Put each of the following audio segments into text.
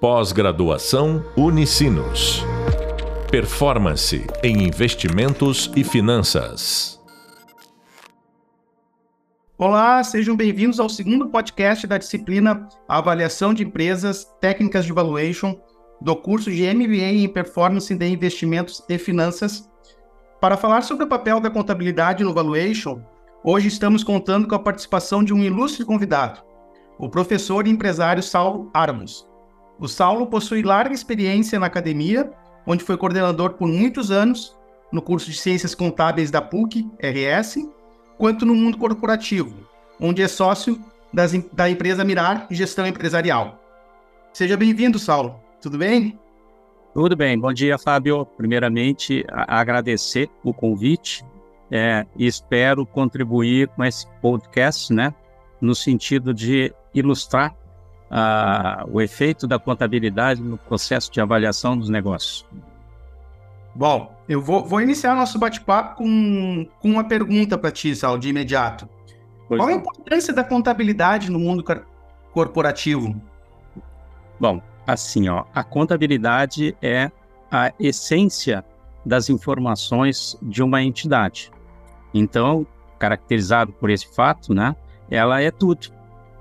Pós-graduação Unicinos. Performance em investimentos e finanças. Olá, sejam bem-vindos ao segundo podcast da disciplina Avaliação de Empresas Técnicas de Valuation do curso de MBA em Performance de Investimentos e Finanças. Para falar sobre o papel da contabilidade no valuation, hoje estamos contando com a participação de um ilustre convidado, o professor e empresário Saulo Armos. O Saulo possui larga experiência na academia, onde foi coordenador por muitos anos no curso de Ciências Contábeis da PUC, RS, quanto no mundo corporativo, onde é sócio das, da empresa Mirar Gestão Empresarial. Seja bem-vindo, Saulo. Tudo bem? Tudo bem. Bom dia, Fábio. Primeiramente, agradecer o convite é, e espero contribuir com esse podcast, né, no sentido de ilustrar o efeito da contabilidade no processo de avaliação dos negócios? Bom, eu vou, vou iniciar nosso bate-papo com, com uma pergunta para ti, Sal, de imediato. Pois Qual a importância da contabilidade no mundo corporativo? Bom, assim, ó, a contabilidade é a essência das informações de uma entidade. Então, caracterizado por esse fato, né, ela é tudo.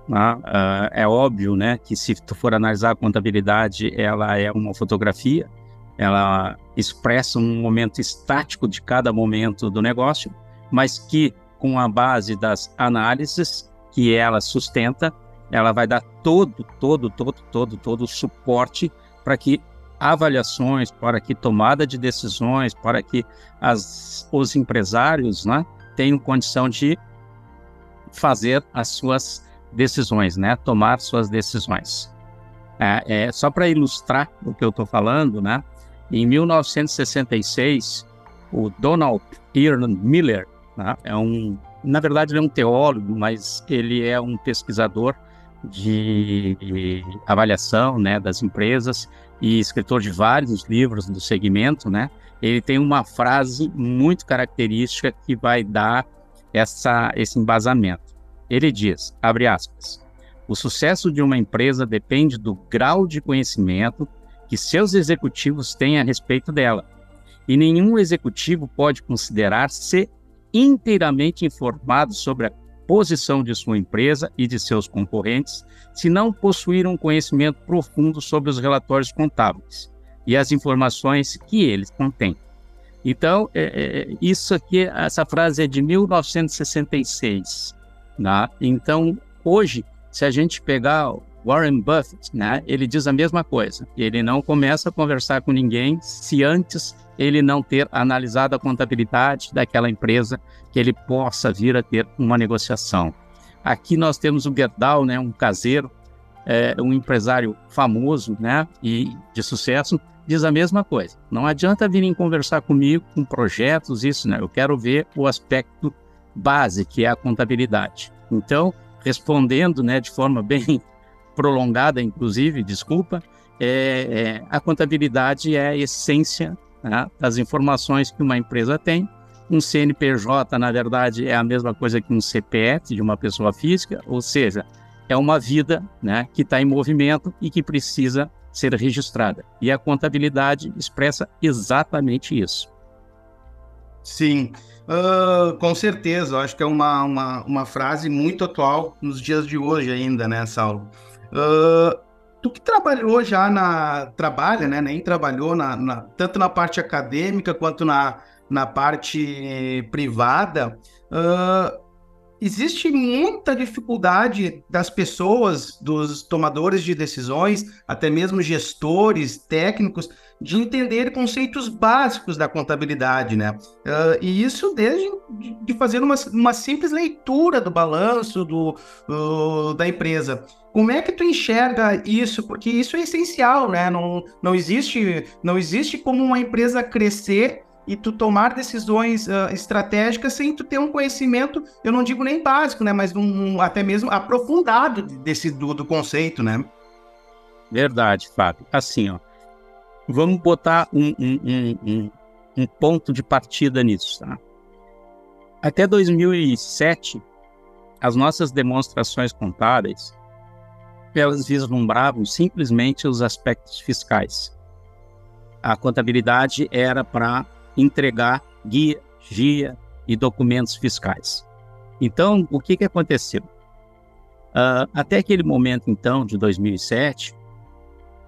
Né? Uh, é óbvio né, que se tu for analisar a contabilidade, ela é uma fotografia, ela expressa um momento estático de cada momento do negócio, mas que com a base das análises que ela sustenta, ela vai dar todo, todo, todo, todo, todo o suporte para que avaliações, para que tomada de decisões, para que as, os empresários né, tenham condição de fazer as suas decisões, né? Tomar suas decisões. É, é só para ilustrar o que eu estou falando, né? Em 1966, o Donald Ian Miller, né? é um, na verdade ele é um teólogo, mas ele é um pesquisador de avaliação, né, das empresas e escritor de vários livros do segmento, né? Ele tem uma frase muito característica que vai dar essa, esse embasamento. Ele diz, abre aspas, o sucesso de uma empresa depende do grau de conhecimento que seus executivos têm a respeito dela. E nenhum executivo pode considerar-se inteiramente informado sobre a posição de sua empresa e de seus concorrentes se não possuir um conhecimento profundo sobre os relatórios contábeis e as informações que eles contêm. Então, é, é, isso aqui, essa frase é de 1966. Né? Então, hoje, se a gente pegar Warren Buffett, né, ele diz a mesma coisa. Ele não começa a conversar com ninguém se antes ele não ter analisado a contabilidade daquela empresa que ele possa vir a ter uma negociação. Aqui nós temos o Gerdau, né, um caseiro, é, um empresário famoso né, e de sucesso, diz a mesma coisa. Não adianta virem conversar comigo com projetos, isso, né? Eu quero ver o aspecto base, que é a contabilidade. Então, respondendo né, de forma bem prolongada, inclusive, desculpa, é, é, a contabilidade é a essência né, das informações que uma empresa tem. Um CNPJ, na verdade, é a mesma coisa que um CPF de uma pessoa física, ou seja, é uma vida né, que está em movimento e que precisa ser registrada. E a contabilidade expressa exatamente isso. Sim. Uh, com certeza, eu acho que é uma, uma, uma frase muito atual nos dias de hoje ainda, né, Saulo? Uh, tu que trabalhou já na. trabalha, né? Nem trabalhou na, na, tanto na parte acadêmica quanto na, na parte privada. Uh, existe muita dificuldade das pessoas, dos tomadores de decisões, até mesmo gestores, técnicos, de entender conceitos básicos da contabilidade, né? Uh, e isso desde de fazer uma, uma simples leitura do balanço do, uh, da empresa. Como é que tu enxerga isso? Porque isso é essencial, né? Não, não, existe, não existe como uma empresa crescer e tu tomar decisões uh, estratégicas sem tu ter um conhecimento, eu não digo nem básico, né? Mas um, até mesmo aprofundado desse, do, do conceito, né? Verdade, Fábio. Assim, ó Vamos botar um, um, um, um ponto de partida nisso. Tá? Até 2007, as nossas demonstrações contábeis elas vislumbravam simplesmente os aspectos fiscais. A contabilidade era para entregar guia, guia e documentos fiscais. Então, o que, que aconteceu? Uh, até aquele momento, então, de 2007,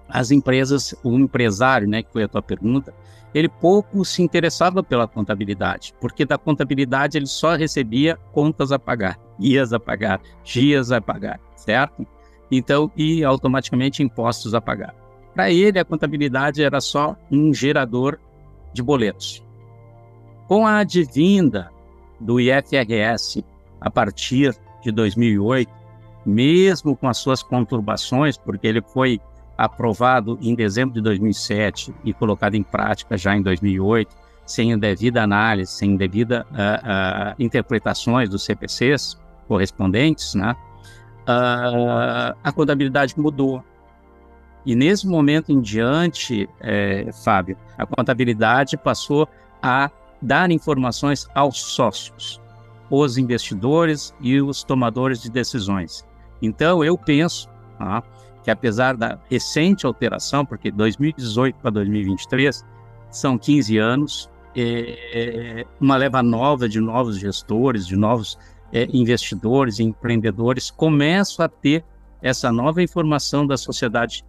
as empresas, o empresário, né, que foi a tua pergunta, ele pouco se interessava pela contabilidade, porque da contabilidade ele só recebia contas a pagar, guias a pagar, dias a pagar, certo? Então, e automaticamente impostos a pagar. Para ele, a contabilidade era só um gerador de boletos. Com a advinda do IFRS a partir de 2008, mesmo com as suas conturbações, porque ele foi aprovado em dezembro de 2007 e colocado em prática já em 2008, sem devida análise, sem devida uh, uh, interpretações dos CPCs correspondentes, né? Uh, a contabilidade mudou. E nesse momento em diante, é, Fábio, a contabilidade passou a dar informações aos sócios, os investidores e os tomadores de decisões. Então, eu penso ah, que apesar da recente alteração, porque 2018 para 2023 são 15 anos, é, uma leva nova de novos gestores, de novos é, investidores e empreendedores começam a ter essa nova informação da sociedade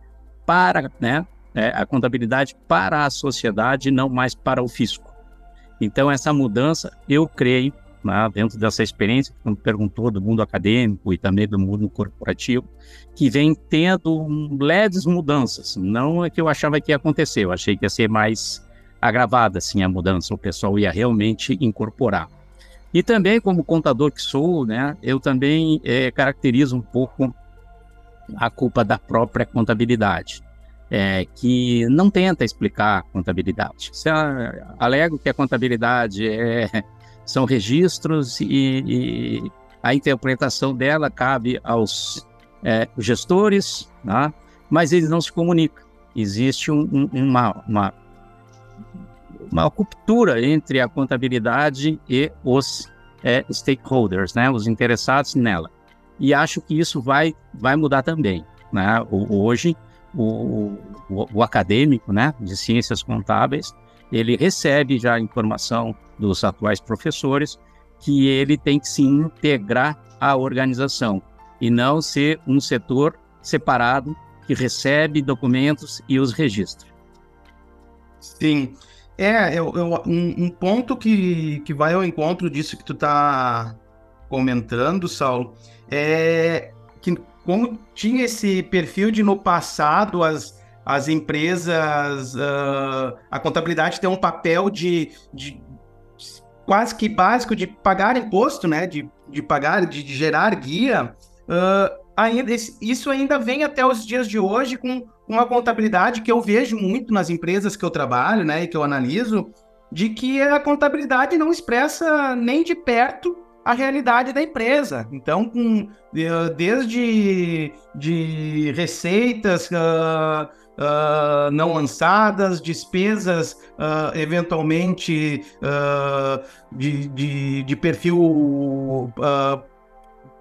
para né, é, a contabilidade para a sociedade, não mais para o fisco. Então, essa mudança, eu creio, né, dentro dessa experiência, como perguntou, do mundo acadêmico e também do mundo corporativo, que vem tendo leves mudanças. Não é que eu achava que ia acontecer, eu achei que ia ser mais agravada assim, a mudança, o pessoal ia realmente incorporar. E também, como contador que sou, né, eu também é, caracterizo um pouco a culpa da própria contabilidade, é, que não tenta explicar a contabilidade. Se alego que a contabilidade é são registros e, e a interpretação dela cabe aos é, gestores, né? mas eles não se comunicam. Existe um, uma, uma, uma ruptura entre a contabilidade e os é, stakeholders, né? os interessados nela. E acho que isso vai, vai mudar também. Né? Hoje, o, o, o acadêmico né, de ciências contábeis, ele recebe já a informação dos atuais professores que ele tem que se integrar à organização e não ser um setor separado que recebe documentos e os registra. Sim. É, eu, eu, um, um, ponto que, que vai ao encontro disso que tu está comentando, Saulo, é que como tinha esse perfil de no passado as, as empresas, uh, a contabilidade tem um papel de, de, quase que básico de pagar imposto, né? De, de pagar, de, de gerar guia. Uh, ainda, isso ainda vem até os dias de hoje com uma contabilidade que eu vejo muito nas empresas que eu trabalho, né? E que eu analiso, de que a contabilidade não expressa nem de perto a realidade da empresa. Então, com, desde de receitas, uh, uh, não lançadas, despesas uh, eventualmente de, de, de, perfil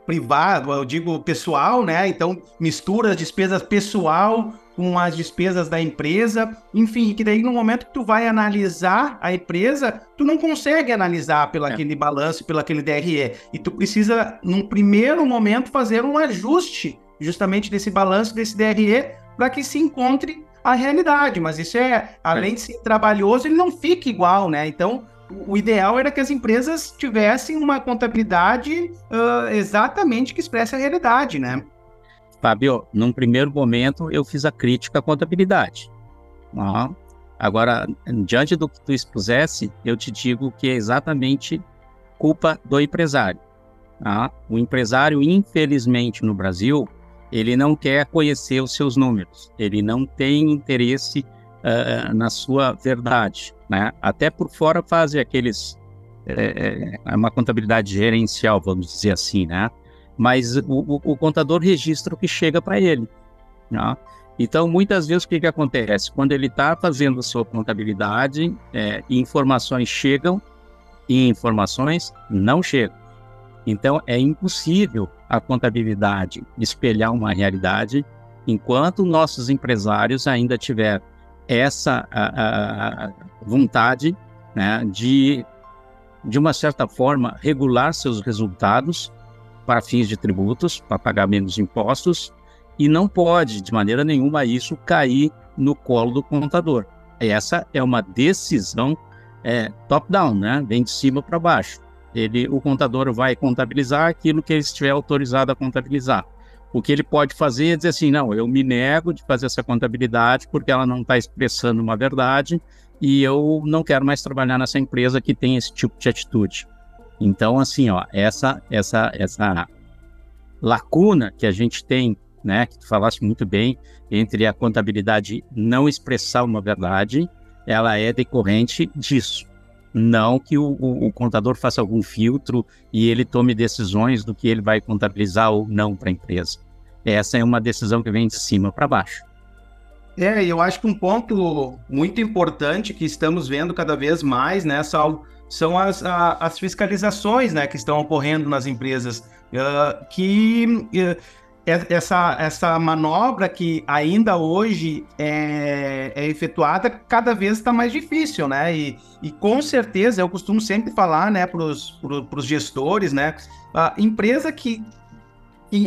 privado, eu digo pessoal, né? Então mistura as despesas pessoal com as despesas da empresa, enfim, que daí no momento que tu vai analisar a empresa, tu não consegue analisar pelo é. aquele balanço, pelo aquele DRE, e tu precisa num primeiro momento fazer um ajuste justamente desse balanço desse DRE para que se encontre a realidade. Mas isso é, além de ser trabalhoso, ele não fica igual, né? Então, o ideal era que as empresas tivessem uma contabilidade uh, exatamente que expresse a realidade, né? Fábio, num primeiro momento eu fiz a crítica à contabilidade. Uhum. Agora, diante do que tu expusesse, eu te digo que é exatamente culpa do empresário. Tá? O empresário, infelizmente, no Brasil, ele não quer conhecer os seus números, ele não tem interesse uh, na sua verdade, né? Até por fora fazem aqueles é, é, uma contabilidade gerencial, vamos dizer assim, né? Mas o, o, o contador registra o que chega para ele. Né? Então, muitas vezes, o que, que acontece? Quando ele está fazendo a sua contabilidade, é, informações chegam e informações não chegam. Então, é impossível a contabilidade espelhar uma realidade enquanto nossos empresários ainda tiver essa a, a vontade né, de, de uma certa forma, regular seus resultados para fins de tributos, para pagar menos impostos, e não pode, de maneira nenhuma, isso cair no colo do contador. Essa é uma decisão é, top-down, né? vem de cima para baixo. Ele, o contador vai contabilizar aquilo que ele estiver autorizado a contabilizar. O que ele pode fazer é dizer assim: não, eu me nego de fazer essa contabilidade porque ela não está expressando uma verdade e eu não quero mais trabalhar nessa empresa que tem esse tipo de atitude. Então, assim, ó, essa, essa, essa lacuna que a gente tem, né, que tu falaste muito bem, entre a contabilidade não expressar uma verdade, ela é decorrente disso. Não que o, o, o, contador faça algum filtro e ele tome decisões do que ele vai contabilizar ou não para a empresa. Essa é uma decisão que vem de cima para baixo. É, eu acho que um ponto muito importante que estamos vendo cada vez mais, né, Saulo, são as, a, as fiscalizações né, que estão ocorrendo nas empresas, uh, que uh, essa, essa manobra que ainda hoje é, é efetuada cada vez está mais difícil, né? E, e com certeza eu costumo sempre falar, né, para os gestores, né? A empresa que,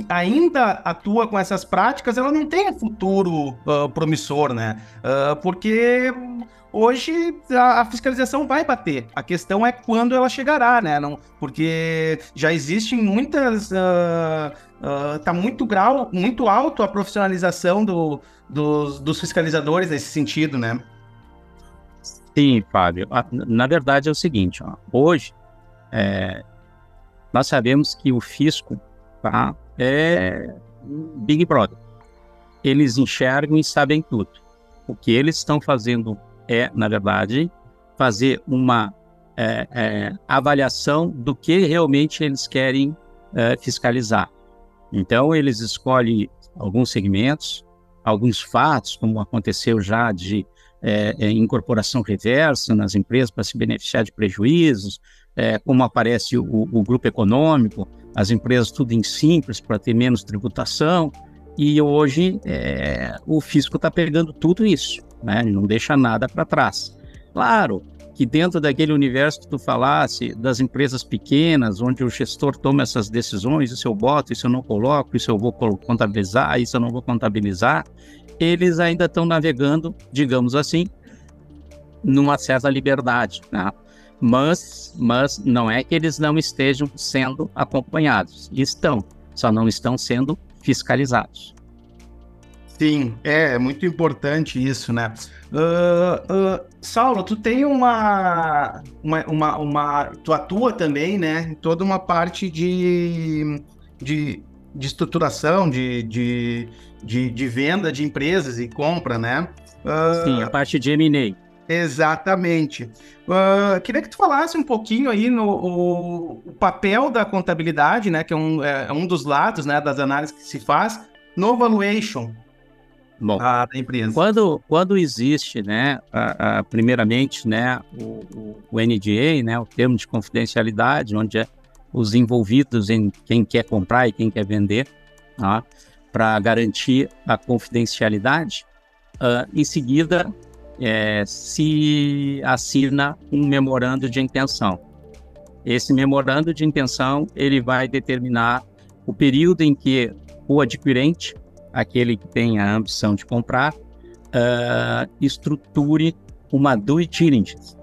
ainda atua com essas práticas, ela não tem futuro uh, promissor, né? Uh, porque hoje a, a, fiscalização vai bater. A questão é quando ela chegará, né? Não, porque já existem muitas. Uh, uh, tá muito grau, muito alto a profissionalização do, dos, dos fiscalizadores nesse sentido, né? Sim, Fábio. Na verdade é o seguinte, ó, hoje é, nós sabemos que o fisco tá, é Big Brother. Eles enxergam e sabem tudo. O que eles estão fazendo é, na verdade, fazer uma é, é, avaliação do que realmente eles querem é, fiscalizar. Então, eles escolhem alguns segmentos, alguns fatos, como aconteceu já de é, é, incorporação reversa nas empresas para se beneficiar de prejuízos, é, como aparece o, o, grupo econômico, as empresas tudo em simples para ter menos tributação. E hoje o fisco está pegando tudo isso né? Não deixa nada para trás. Claro que dentro daquele universo que tu falasse, das empresas pequenas, onde o gestor toma essas decisões, isso eu boto, isso eu não coloco, isso eu vou contabilizar, isso eu não vou contabilizar, eles ainda estão navegando, digamos assim, numa certa liberdade, né? Mas, mas não é que eles não estejam sendo acompanhados, estão, só não estão sendo fiscalizados. Sim, é, é muito importante isso, né? Uh, uh, Saulo, tu tem uma, uma, uma, uma, Tu atua também, né? Em toda uma parte de, de, de estruturação, de, de, de, de, venda de empresas e compra, né? Uh, Sim, a parte de M&A. Exatamente. Uh, queria que tu falasse um pouquinho aí no o, o papel da contabilidade, né, que é um, é, é um dos lados, né, das análises que se faz no valuation. Bom, da empresa. Quando, quando existe, né, a, a, primeiramente, né, o, o, o, NDA, né, o termo de confidencialidade, onde é os envolvidos em quem quer comprar e quem quer vender, tá, para garantir a confidencialidade, uh, em seguida é, se assina um memorando de intenção. Esse memorando de intenção ele vai determinar o período em que o adquirente aquele que tem a ambição de comprar, uh, estruture uma due diligence.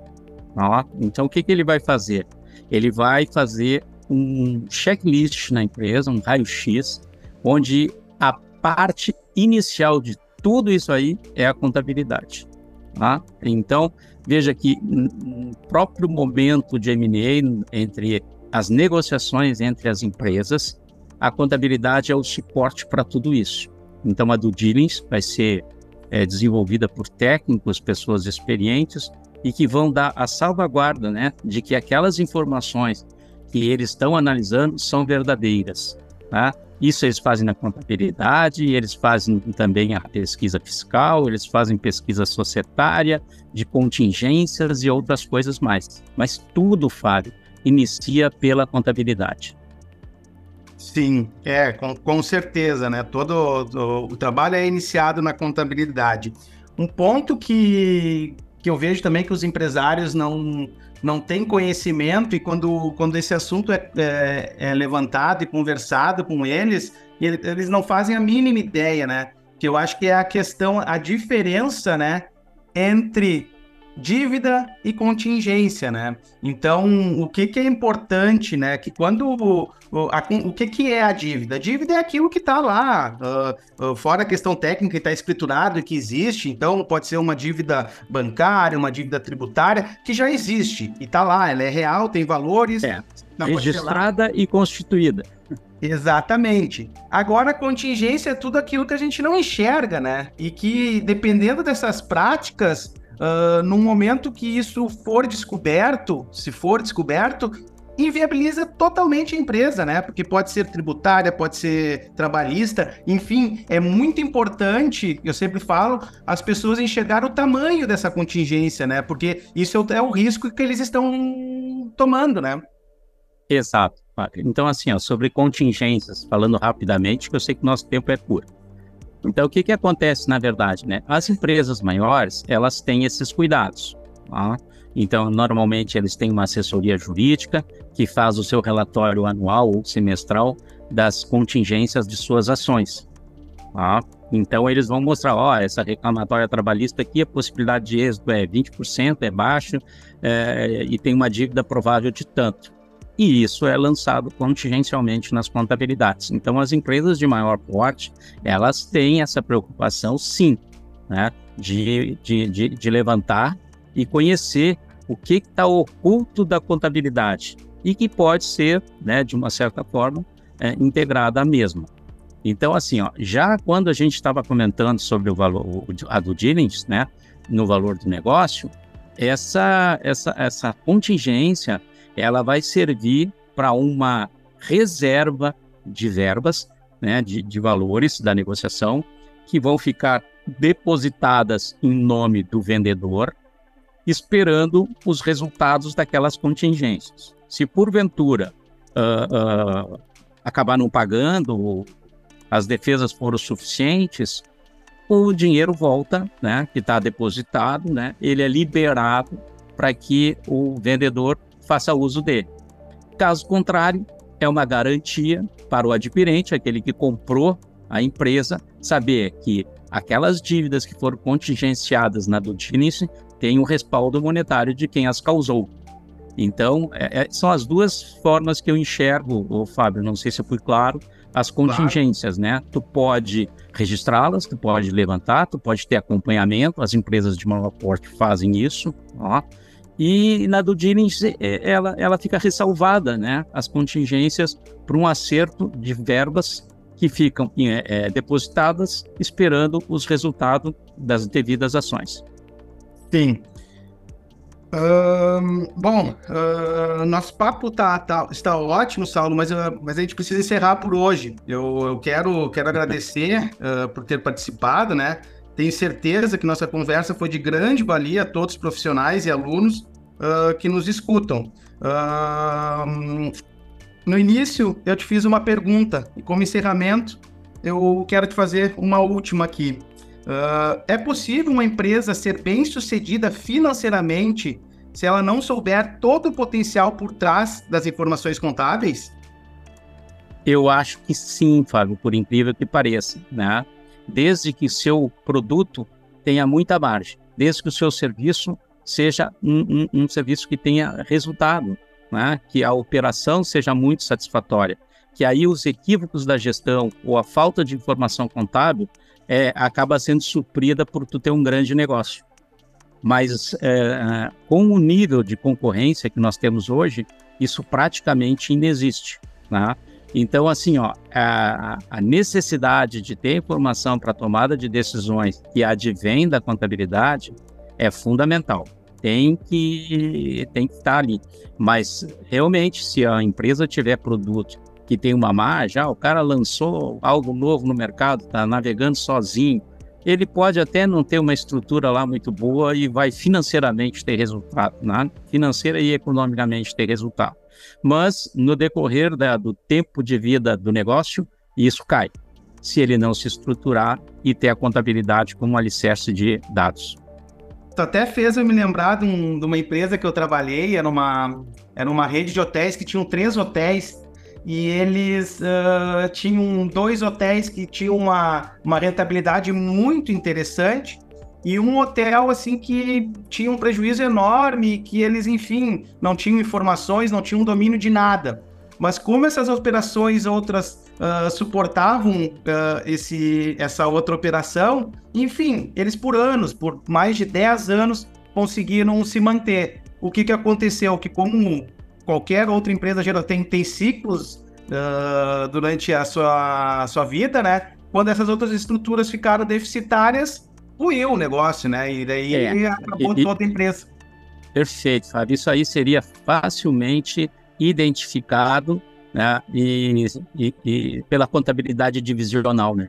Ó, então, o que, que ele vai fazer? Ele vai fazer um checklist na empresa, um raio-x, onde a parte inicial de tudo isso aí é a contabilidade. Tá? Então, veja que no próprio momento de M&A, entre as negociações entre as empresas, a contabilidade é o suporte para tudo isso. Então, a due diligence vai ser é, desenvolvida por técnicos, pessoas experientes e que vão dar a salvaguarda né, de que aquelas informações que eles estão analisando são verdadeiras. Tá? Isso eles fazem na contabilidade, eles fazem também a pesquisa fiscal, eles fazem pesquisa societária, de contingências e outras coisas mais. Mas tudo, Fábio, inicia pela contabilidade. Sim, é, com, com certeza, né? Todo o, o, trabalho é iniciado na contabilidade. Um ponto que, que eu vejo também que os empresários não, não têm conhecimento e quando, quando esse assunto é, é, é levantado e conversado com eles, eles não fazem a mínima ideia, né? Que eu acho que é a questão, a diferença, né? Entre dívida e contingência, né? Então, o que, que é importante, né? Que quando o, a, o que, que é a dívida? A dívida é aquilo que está lá, uh, uh, fora a questão técnica que está escriturado e que existe. Então, pode ser uma dívida bancária, uma dívida tributária que já existe e está lá, ela é real, tem valores. É. Registrada e constituída. Exatamente. Agora, a contingência é tudo aquilo que a gente não enxerga, né? E que, dependendo dessas práticas, uh, no momento que isso for descoberto, se for descoberto, inviabiliza totalmente a empresa, né? Porque pode ser tributária, pode ser trabalhista, enfim, é muito importante, eu sempre falo, as pessoas enxergar o tamanho dessa contingência, né? Porque isso é o risco que eles estão tomando, né? Exato. Então, assim, ó, sobre contingências, falando rapidamente, que eu sei que nosso tempo é curto. Então, o que, que acontece, na verdade, né? As empresas maiores, elas têm esses cuidados. Tá? Então, normalmente, eles têm uma assessoria jurídica que faz o seu relatório anual ou semestral das contingências de suas ações. Tá? Então, eles vão mostrar, ó, essa reclamatória trabalhista aqui, a possibilidade de êxito é 20%, é baixo, é, e tem uma dívida provável de tanto e isso é lançado contingencialmente nas contabilidades. Então, as empresas de maior porte, elas têm essa preocupação, sim, né, de, de, de, de levantar e conhecer o que está oculto da contabilidade e que pode ser, né, de uma certa forma, é, integrada à mesma. Então, assim, ó, já quando a gente estava comentando sobre o valor, a do diligence, né, no valor do negócio, essa, essa, essa contingência ela vai servir para uma reserva de verbas, né, de, de valores da negociação, que vão ficar depositadas em nome do vendedor, esperando os resultados daquelas contingências. Se porventura uh, uh, acabar não pagando, as defesas foram suficientes, o dinheiro volta, né, que está depositado, né, ele é liberado para que o vendedor faça uso dele. Caso contrário, é uma garantia para o adquirente, aquele que comprou a empresa, saber que aquelas dívidas que foram contingenciadas na diligence têm o um respaldo monetário de quem as causou. Então, é, é, são as duas formas que eu enxergo, ô, Fábio, não sei se eu fui claro, as contingências, claro. né? Tu pode registrá-las, tu pode levantar, tu pode ter acompanhamento, as empresas de maior porte fazem isso, ó. E na do diligence, é, ela, ela fica ressalvada, né? As contingências para um acerto de verbas que ficam é, é, depositadas esperando os resultados das devidas ações. Sim. Um, bom, uh, nosso papo tá, tá, está ótimo, Saulo, mas, uh, mas a gente precisa encerrar por hoje. Eu, eu quero, quero agradecer uh, por ter participado, né? Tenho certeza que nossa conversa foi de grande valia a todos os profissionais e alunos uh, que nos escutam. Uh, no início, eu te fiz uma pergunta, e como encerramento, eu quero te fazer uma última aqui. Uh, é possível uma empresa ser bem sucedida financeiramente se ela não souber todo o potencial por trás das informações contábeis? Eu acho que sim, Fábio, por incrível que pareça, né? Desde que seu produto tenha muita margem, desde que o seu serviço seja um, um, um serviço que tenha resultado, né? que a operação seja muito satisfatória, que aí os equívocos da gestão ou a falta de informação contábil é, acaba sendo suprida por tu ter um grande negócio. Mas é, com o nível de concorrência que nós temos hoje, isso praticamente inexiste. Né? Então, assim, ó, a, a necessidade de ter informação para tomada de decisões que advém da contabilidade é fundamental. Tem que, tem que estar ali. Mas, realmente, se a empresa tiver produto que tem uma margem, ah, o cara lançou algo novo no mercado, está navegando sozinho, ele pode até não ter uma estrutura lá muito boa e vai financeiramente ter resultado, né? financeira e economicamente ter resultado. Mas no decorrer da, do tempo de vida do negócio, isso cai, se ele não se estruturar e ter a contabilidade como um alicerce de dados. Tu até fez eu me lembrar de, um, de uma empresa que eu trabalhei, era uma, era uma rede de hotéis que tinham três hotéis e eles uh, tinham dois hotéis que tinham uma, uma rentabilidade muito interessante e um hotel assim que tinha um prejuízo enorme, que eles, enfim, não tinham informações, não tinham domínio de nada. Mas como essas operações outras uh, suportavam uh, esse, essa outra operação, enfim, eles por anos, por mais de 10 anos, conseguiram se manter. O que, que aconteceu? Que como qualquer outra empresa geral tem, tem ciclos uh, durante a sua, a sua vida, né? Quando essas outras estruturas ficaram deficitárias, ruiu o negócio, né? E daí é. acabou e, toda a empresa. Perfeito, Fábio. Isso aí seria facilmente identificado né? e, e, e pela contabilidade divisional, né?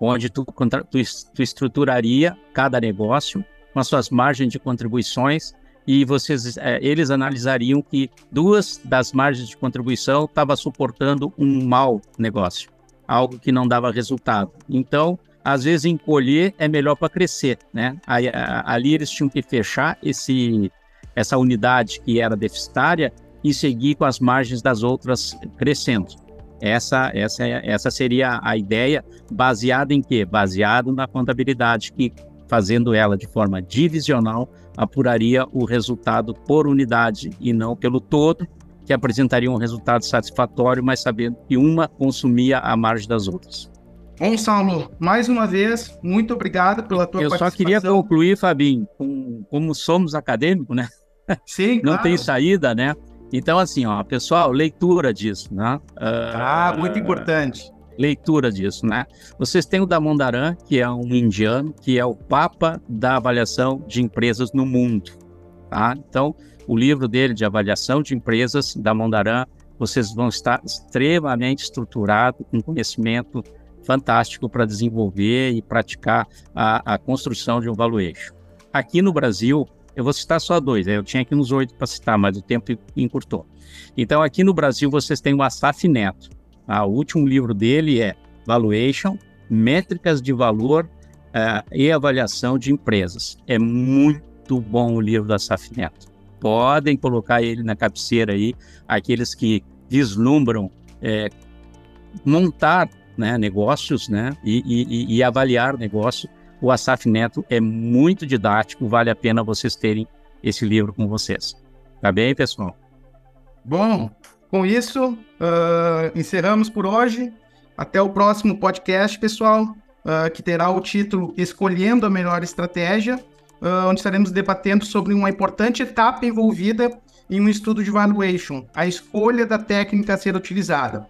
Onde tu, tu, tu estruturaria cada negócio com as suas margens de contribuições e vocês, é, eles analisariam que duas das margens de contribuição estavam suportando um mau negócio, algo que não dava resultado. Então, às vezes encolher é melhor para crescer, né? Aí, ali eles tinham que fechar esse, essa unidade que era deficitária e seguir com as margens das outras crescendo. Essa, essa, essa seria a ideia, baseada em quê? Baseado na contabilidade, que fazendo ela de forma divisional, apuraria o resultado por unidade e não pelo todo, que apresentaria um resultado satisfatório, mas sabendo que uma consumia a margem das outras. Bom, Saulo, mais uma vez, muito obrigado pela tua Eu participação. só queria concluir, Fabinho, com, como somos acadêmicos, né? Sim, Não claro. tem saída, né? Então, assim, ó, pessoal, leitura disso, né? Uh, ah, muito importante leitura disso, né? Vocês têm o Damodaran, que é um indiano, que é o papa da avaliação de empresas no mundo, tá? Então, o livro dele de avaliação de empresas, Damodaran, vocês vão estar extremamente estruturados, com conhecimento fantástico para desenvolver e praticar a, a, construção de um valuation. Aqui no Brasil, eu vou citar só dois, né? eu tinha aqui uns oito para citar, mas o tempo encurtou. Então, aqui no Brasil, vocês têm o Asaf Neto. Ah, o último livro dele é Valuation, Métricas de Valor uh, e Avaliação de Empresas. É muito bom o livro da Saf Neto. Podem colocar ele na cabeceira aí, aqueles que vislumbram é, montar né, negócios né, e, e, e avaliar negócio. O Asaf Neto é muito didático, vale a pena vocês terem esse livro com vocês. Tá bem, pessoal? Bom, com isso, uh, encerramos por hoje. Até o próximo podcast, pessoal, uh, que terá o título Escolhendo a Melhor Estratégia, uh, onde estaremos debatendo sobre uma importante etapa envolvida em um estudo de valuation, a escolha da técnica a ser utilizada.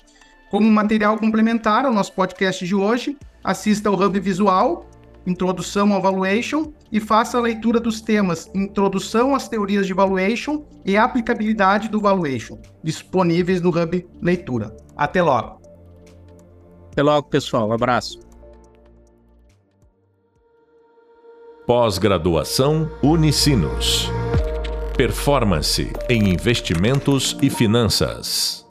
Como material complementar ao nosso podcast de hoje, assista ao Hub Visual, Introdução ao Valuation e faça a leitura dos temas Introdução às Teorias de Valuation e Aplicabilidade do Valuation, disponíveis no Hub Leitura. Até logo. Até logo, pessoal. Um abraço. Pós-graduação Unicinos. Performance em investimentos e finanças.